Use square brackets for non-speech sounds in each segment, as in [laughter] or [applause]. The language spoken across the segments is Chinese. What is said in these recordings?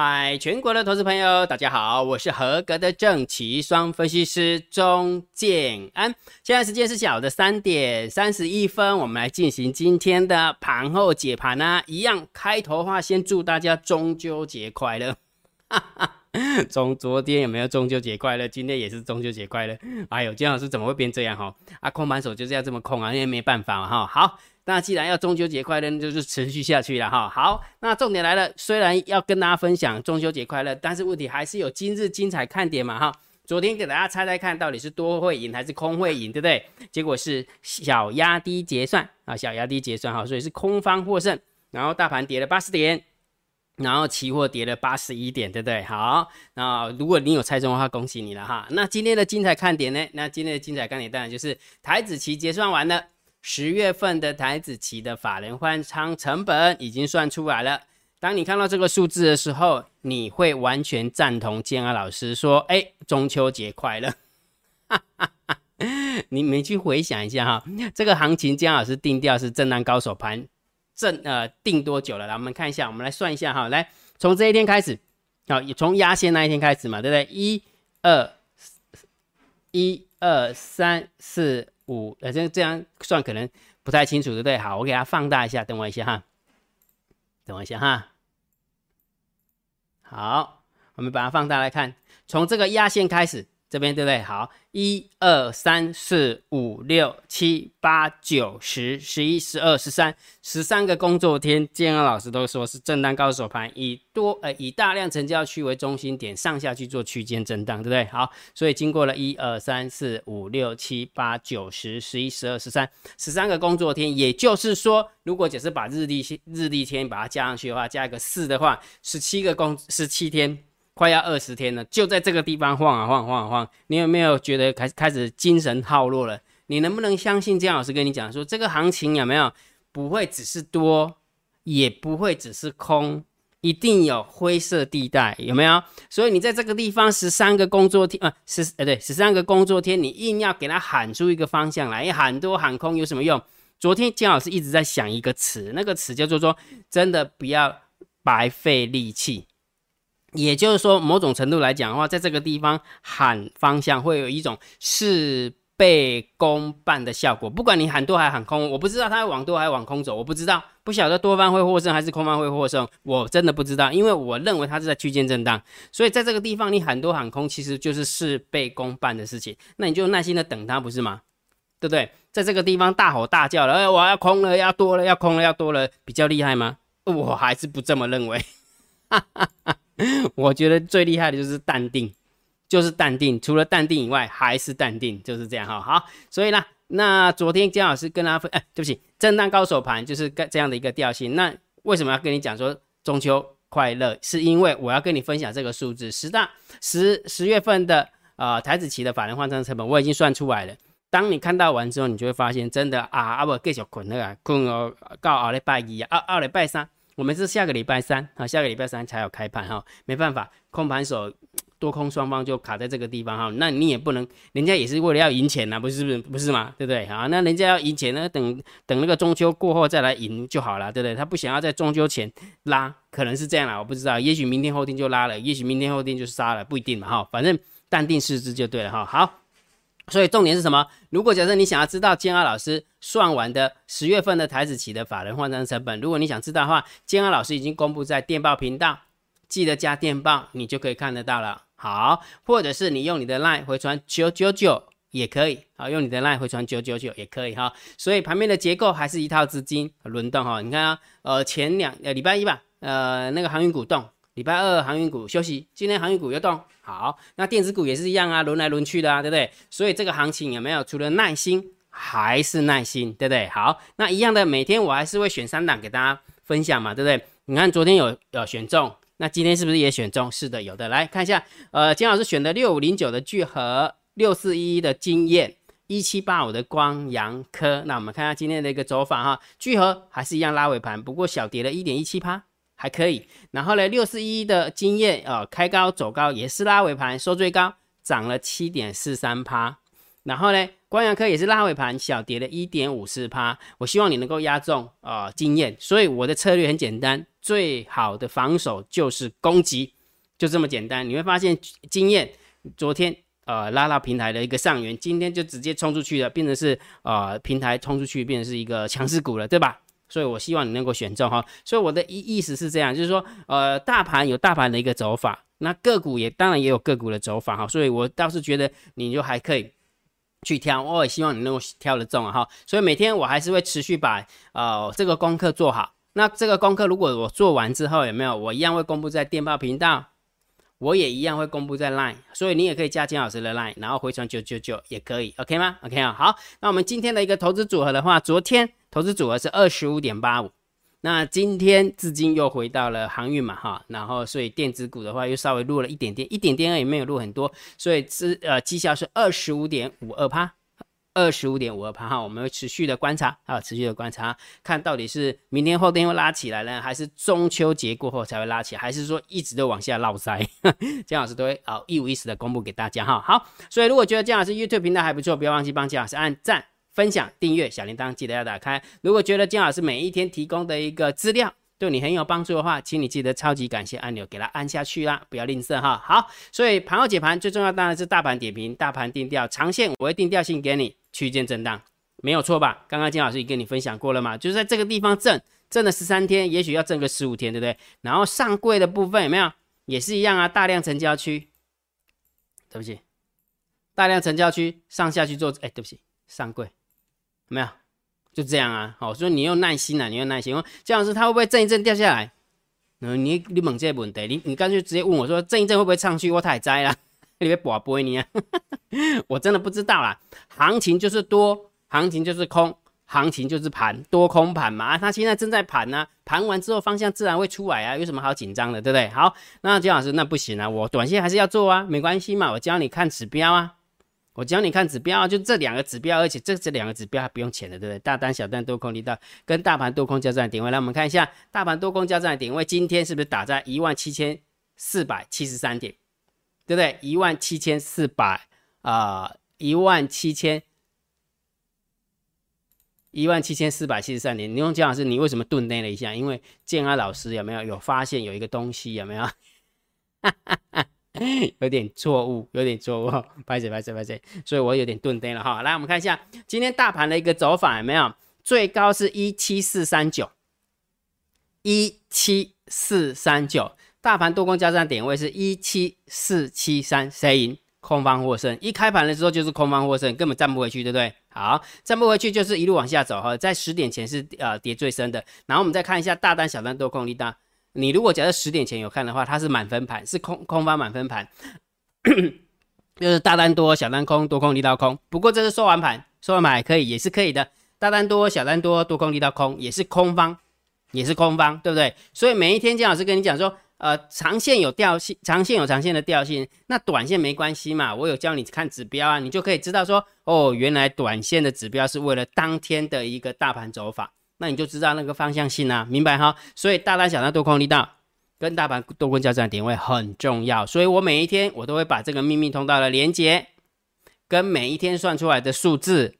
嗨，全国的投资朋友，大家好，我是合格的正奇双分析师钟建安。现在时间是下午的三点三十一分，我们来进行今天的盘后解盘啊。一样开头话，先祝大家中秋节快乐。从昨天有没有中秋节快乐？今天也是中秋节快乐。哎呦，姜老师怎么会变这样哈？啊，空盘手就是要这么空啊，因为没办法嘛哈。好。那既然要中秋节快乐，那就是持续下去了哈。好，那重点来了，虽然要跟大家分享中秋节快乐，但是问题还是有今日精彩看点嘛哈。昨天给大家猜猜看到底是多会赢还是空会赢，对不对？结果是小压低结算啊，小压低结算哈，所以是空方获胜。然后大盘跌了八十点，然后期货跌了八十一点，对不对？好，那如果你有猜中的话，恭喜你了哈。那今天的精彩看点呢？那今天的精彩看点当然就是台子期结算完了。十月份的台子期的法人换仓成本已经算出来了。当你看到这个数字的时候，你会完全赞同建安老师说：“哎，中秋节快乐！” [laughs] 你们去回想一下哈，这个行情建安老师定调是震荡高手盘，震呃定多久了？来，我们看一下，我们来算一下哈。来，从这一天开始，好，从压线那一天开始嘛，对不对？一、二、一、二、三、四。五，呃，这这样算可能不太清楚，对不对？好，我给它放大一下，等我一下哈，等我一下哈。好，我们把它放大来看，从这个压线开始。这边对不对？好，一二三四五六七八九十十一十二十三十三个工作天，建安老师都说是震荡高手盘，以多呃以大量成交区为中心点，上下去做区间震荡，对不对？好，所以经过了一二三四五六七八九十十一十二十三十三个工作天，也就是说，如果只是把日历日历天把它加上去的话，加一个四的话，十七个工十七天。快要二十天了，就在这个地方晃啊晃，晃啊晃。你有没有觉得开开始精神耗弱了？你能不能相信姜老师跟你讲说，这个行情有没有不会只是多，也不会只是空，一定有灰色地带，有没有？所以你在这个地方十三个工作天啊，十呃对，十三个工作天，你硬要给他喊出一个方向来，喊多喊空有什么用？昨天姜老师一直在想一个词，那个词叫做说，真的不要白费力气。也就是说，某种程度来讲的话，在这个地方喊方向会有一种事倍功半的效果。不管你喊多还喊空，我不知道它往多还是往空走，我不知道，不晓得多方会获胜还是空方会获胜，我真的不知道，因为我认为它是在区间震荡，所以在这个地方你喊多喊空，其实就是事倍功半的事情。那你就耐心的等它，不是吗？对不对？在这个地方大吼大叫了，哎，我要空了，要多了，要空了，要多了，比较厉害吗？我还是不这么认为。哈哈哈。[laughs] 我觉得最厉害的就是淡定，就是淡定。除了淡定以外，还是淡定，就是这样哈。好，所以呢，那昨天姜老师跟大家分，哎，对不起，震荡高手盘就是这样的一个调性。那为什么要跟你讲说中秋快乐？是因为我要跟你分享这个数字，十大十十月份的啊台子期的法人换仓成本，我已经算出来了。当你看到完之后，你就会发现，真的啊，啊不继续困了，困哦，到二礼拜一啊，二礼拜三。我们是下个礼拜三啊，下个礼拜三才有开盘哈，没办法，空盘手 [tsk] 多空双方就卡在这个地方哈，那你也不能，人家也是为了要赢钱呐，不是不是不是吗？对不对啊？那人家要赢钱呢，等等那个中秋过后再来赢就好了，对不对？他不想要在中秋前拉，可能是这样啦，我不知道，也许明天后天就拉了，也许明天后天就杀了，不一定嘛哈，反正淡定视之就对了哈。好。所以重点是什么？如果假设你想要知道建安老师算完的十月份的台子期的法人换算成本，如果你想知道的话，建安老师已经公布在电报频道，记得加电报，你就可以看得到了。好，或者是你用你的 line 回传九九九也可以，好，用你的 line 回传九九九也可以哈。所以盘面的结构还是一套资金轮动哈。你看啊，呃，前两呃礼拜一吧，呃那个航运股动。礼拜二航运股休息，今天航运股又动，好，那电子股也是一样啊，轮来轮去的啊，对不对？所以这个行情有没有？除了耐心，还是耐心，对不对？好，那一样的，每天我还是会选三档给大家分享嘛，对不对？你看昨天有有选中，那今天是不是也选中？是的，有的。来看一下，呃，金老师选的六五零九的聚合，六四一的经验，一七八五的光阳科。那我们看下今天的一个走法哈，聚合还是一样拉尾盘，不过小跌了一点一七趴。还可以，然后呢，六四一的经验，呃，开高走高也是拉尾盘，收最高涨了七点四三趴。然后呢，光阳科也是拉尾盘小跌了一点五四趴。我希望你能够压中啊经验，所以我的策略很简单，最好的防守就是攻击，就这么简单。你会发现经验昨天呃拉到平台的一个上缘，今天就直接冲出去了，变成是呃平台冲出去变成是一个强势股了，对吧？所以我希望你能够选中哈。所以我的意意思是这样，就是说呃大盘有大盘的一个走法，那个股也当然也有个股的走法哈。所以我倒是觉得你就还可以。去挑，我也希望你能够挑得中啊哈，所以每天我还是会持续把呃这个功课做好。那这个功课如果我做完之后有没有，我一样会公布在电报频道，我也一样会公布在 Line，所以你也可以加金老师的 Line，然后回传九九九也可以，OK 吗？OK 啊，好，那我们今天的一个投资组合的话，昨天投资组合是二十五点八五。那今天资金又回到了航运嘛，哈，然后所以电子股的话又稍微弱了一点点，一点点也，没有弱很多，所以资呃绩效是二十五点五二趴，二十五点五二趴哈，我们会持续的观察啊，持续的观察，看到底是明天后天又拉起来呢，还是中秋节过后才会拉起来，还是说一直都往下落塞？[laughs] 姜老师都会啊一五一十的公布给大家哈。好，所以如果觉得姜老师 YouTube 频道还不错，不要忘记帮姜老师按赞。分享、订阅小铃铛，记得要打开。如果觉得金老师每一天提供的一个资料对你很有帮助的话，请你记得超级感谢按钮给它按下去啦，不要吝啬哈。好，所以盘后解盘最重要当然是大盘点评、大盘定调、长线我会定调性给你，区间震荡没有错吧？刚刚金老师也跟你分享过了嘛，就是在这个地方震震了十三天，也许要震个十五天，对不对？然后上柜的部分有没有也是一样啊？大量成交区，对不起，大量成交区上下去做，哎，对不起，上柜。没有，就这样啊。好，所以你用耐心啊，你用耐心。这样子，它会不会震一震掉下来？嗯，你你问这个问题，你你干脆直接问我说，震一震会不会上去？我太栽了，[laughs] 你别宝贝你啊！[laughs] 我真的不知道啦。行情就是多，行情就是空，行情就是盘，多空盘嘛。啊，他现在正在盘呢，盘完之后方向自然会出来啊，有什么好紧张的，对不对？好，那姜老师那不行啊，我短线还是要做啊，没关系嘛，我教你看指标啊。我教你看指标啊，就这两个指标，而且这这两个指标还不用钱的，对不对？大单、小单、多空离道跟大盘多空交战点位，来我们看一下大盘多空交战点位，今天是不是打在一万七千四百七十三点，对不对？一万七千四百啊，一万七千一万七千四百七十三点。你用姜老师，你为什么顿呆了一下？因为建安老师有没有有发现有一个东西有没有？哈哈哈 [laughs] 有点错误，有点错误，拍谁拍谁拍谁，所以我有点顿呆了哈。来，我们看一下今天大盘的一个走法有没有？最高是一七四三九，一七四三九，大盘多空交战点位是一七四七三，谁赢？空方获胜。一开盘的时候就是空方获胜，根本站不回去，对不对？好，站不回去就是一路往下走哈。在十点前是呃跌最深的，然后我们再看一下大单、小单多空力大。你如果假设十点前有看的话，它是满分盘，是空空方满分盘，就是大单多，小单空，多空力道空。不过这是收完盘，收完盘还可以，也是可以的。大单多，小单多，多空力道空，也是空方，也是空方，对不对？所以每一天姜老师跟你讲说，呃，长线有调性，长线有长线的调性，那短线没关系嘛。我有教你看指标啊，你就可以知道说，哦，原来短线的指标是为了当天的一个大盘走法。那你就知道那个方向性啊，明白哈？所以大单小单多空力道跟大盘多空交战点位很重要，所以我每一天我都会把这个秘密通道的连接跟每一天算出来的数字，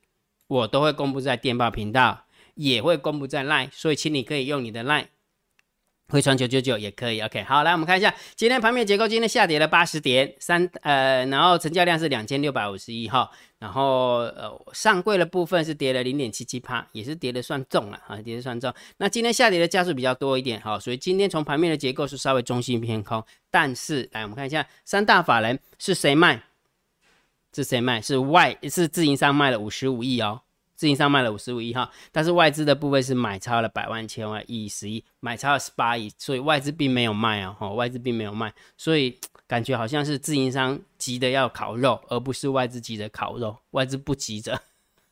我都会公布在电报频道，也会公布在 LINE，所以请你可以用你的 LINE。汇传九九九也可以，OK，好，来我们看一下今天盘面结构，今天下跌了八十点三，呃，然后成交量是两千六百五十一哈，然后呃上柜的部分是跌了零点七七帕，也是跌的算重了啊，跌的算重。那今天下跌的加速比较多一点，哈，所以今天从盘面的结构是稍微中性偏空，但是来我们看一下三大法人是谁卖？是谁卖？是外是自营商卖了五十五亿哦。自营商卖了五十五亿哈，但是外资的部分是买超了百万千万亿十亿，买超了十八亿，所以外资并没有卖啊，哈，外资并没有卖，所以感觉好像是自营商急的要烤肉，而不是外资急着烤肉，外资不急着。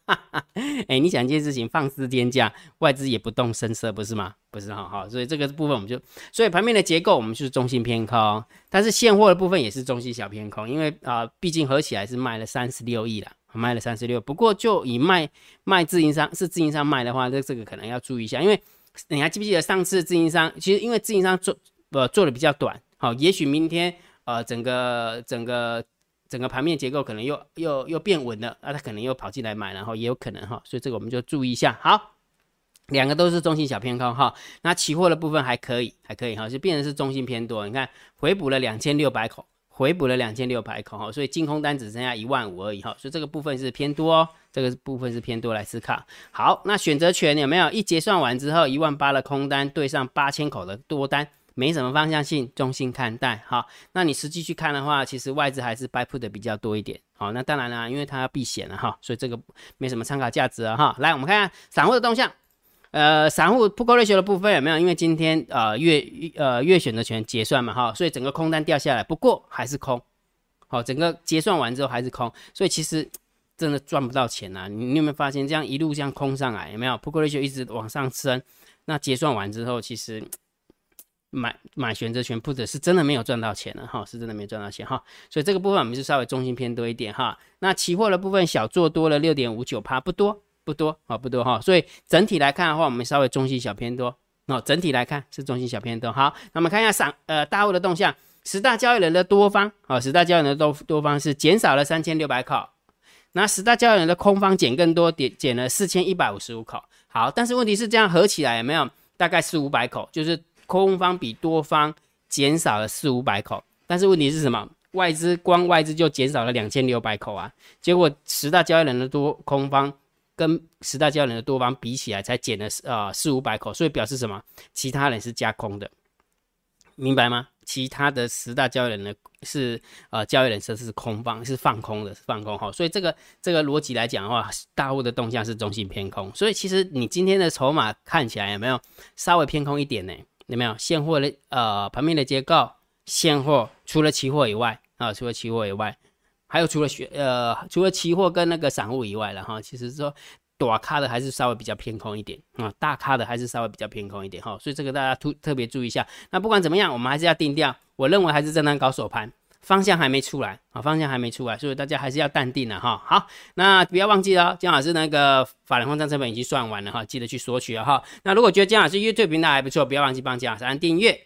[laughs] 哎，你想一件事情放肆天价，外资也不动声色，不是吗？不是哈，好，所以这个部分我们就，所以盘面的结构我们就是中性偏空，但是现货的部分也是中性小偏空，因为啊，毕竟合起来是卖了三十六亿了。卖了三十六，不过就以卖卖自营商是自营商卖的话，这这个可能要注意一下，因为你还记不记得上次自营商其实因为自营商做呃做的比较短，好，也许明天呃整个整个整个盘面结构可能又又又变稳了，啊，他可能又跑进来买，然后也有可能哈，所以这个我们就注意一下。好，两个都是中性小偏空哈，那期货的部分还可以，还可以哈，就变成是中性偏多。你看回补了两千六百口，回补了两千六百口哈，所以净空单只剩下一万五而已哈，所以这个部分是偏多哦，这个部分是偏多来思考。好，那选择权有没有一结算完之后一万八的空单对上八千口的多单？没什么方向性，中性看待哈。那你实际去看的话，其实外资还是 buy put 的比较多一点。好，那当然啦，因为它要避险了哈，所以这个没什么参考价值啊哈。来，我们看看散户的动向。呃，散户 put call ratio 的部分有没有？因为今天呃月呃月选择权结算嘛哈，所以整个空单掉下来，不过还是空。好，整个结算完之后还是空，所以其实真的赚不到钱啊。你有没有发现这样一路这样空上来，有没有 put call ratio 一直往上升？那结算完之后，其实。买买选择权 put 是真的没有赚到钱了哈，是真的没赚到钱哈，所以这个部分我们是稍微中心偏多一点哈。那期货的部分小做多了六点五九趴，不多不多啊，不多哈。所以整体来看的话，我们稍微中性小偏多。那整体来看是中性小偏多。好，那我们看一下上呃大户的动向，十大交易人的多方啊，十大交易人的多多方是减少了三千六百口，那十大交易人的空方减更多，减减了四千一百五十五口。好，但是问题是这样合起来有没有大概四五百口，就是。空方比多方减少了四五百口，但是问题是什么？外资光外资就减少了两千六百口啊！结果十大交易人的多空方跟十大交易人的多方比起来，才减了呃四五百口，所以表示什么？其他人是加空的，明白吗？其他的十大交易人呢是呃交易人是是空方，是放空的，放空哈。所以这个这个逻辑来讲的话，大户的动向是中性偏空，所以其实你今天的筹码看起来有没有稍微偏空一点呢？有没有现货的呃盘面的结构？现货除了期货以外啊，除了期货以外，还有除了学呃除了期货跟那个散户以外了哈，其实说短咖的还是稍微比较偏空一点啊，大咖的还是稍微比较偏空一点哈，所以这个大家特特别注意一下。那不管怎么样，我们还是要定调，我认为还是震荡高手盘，方向还没出来啊，方向还没出来，所以大家还是要淡定的哈。好，那不要忘记了，姜老师那个法人慌张成本已经算完了哈，记得去索取了哈。那如果觉得姜老师 YouTube 频道还不错，不要忘记帮姜老师按订阅。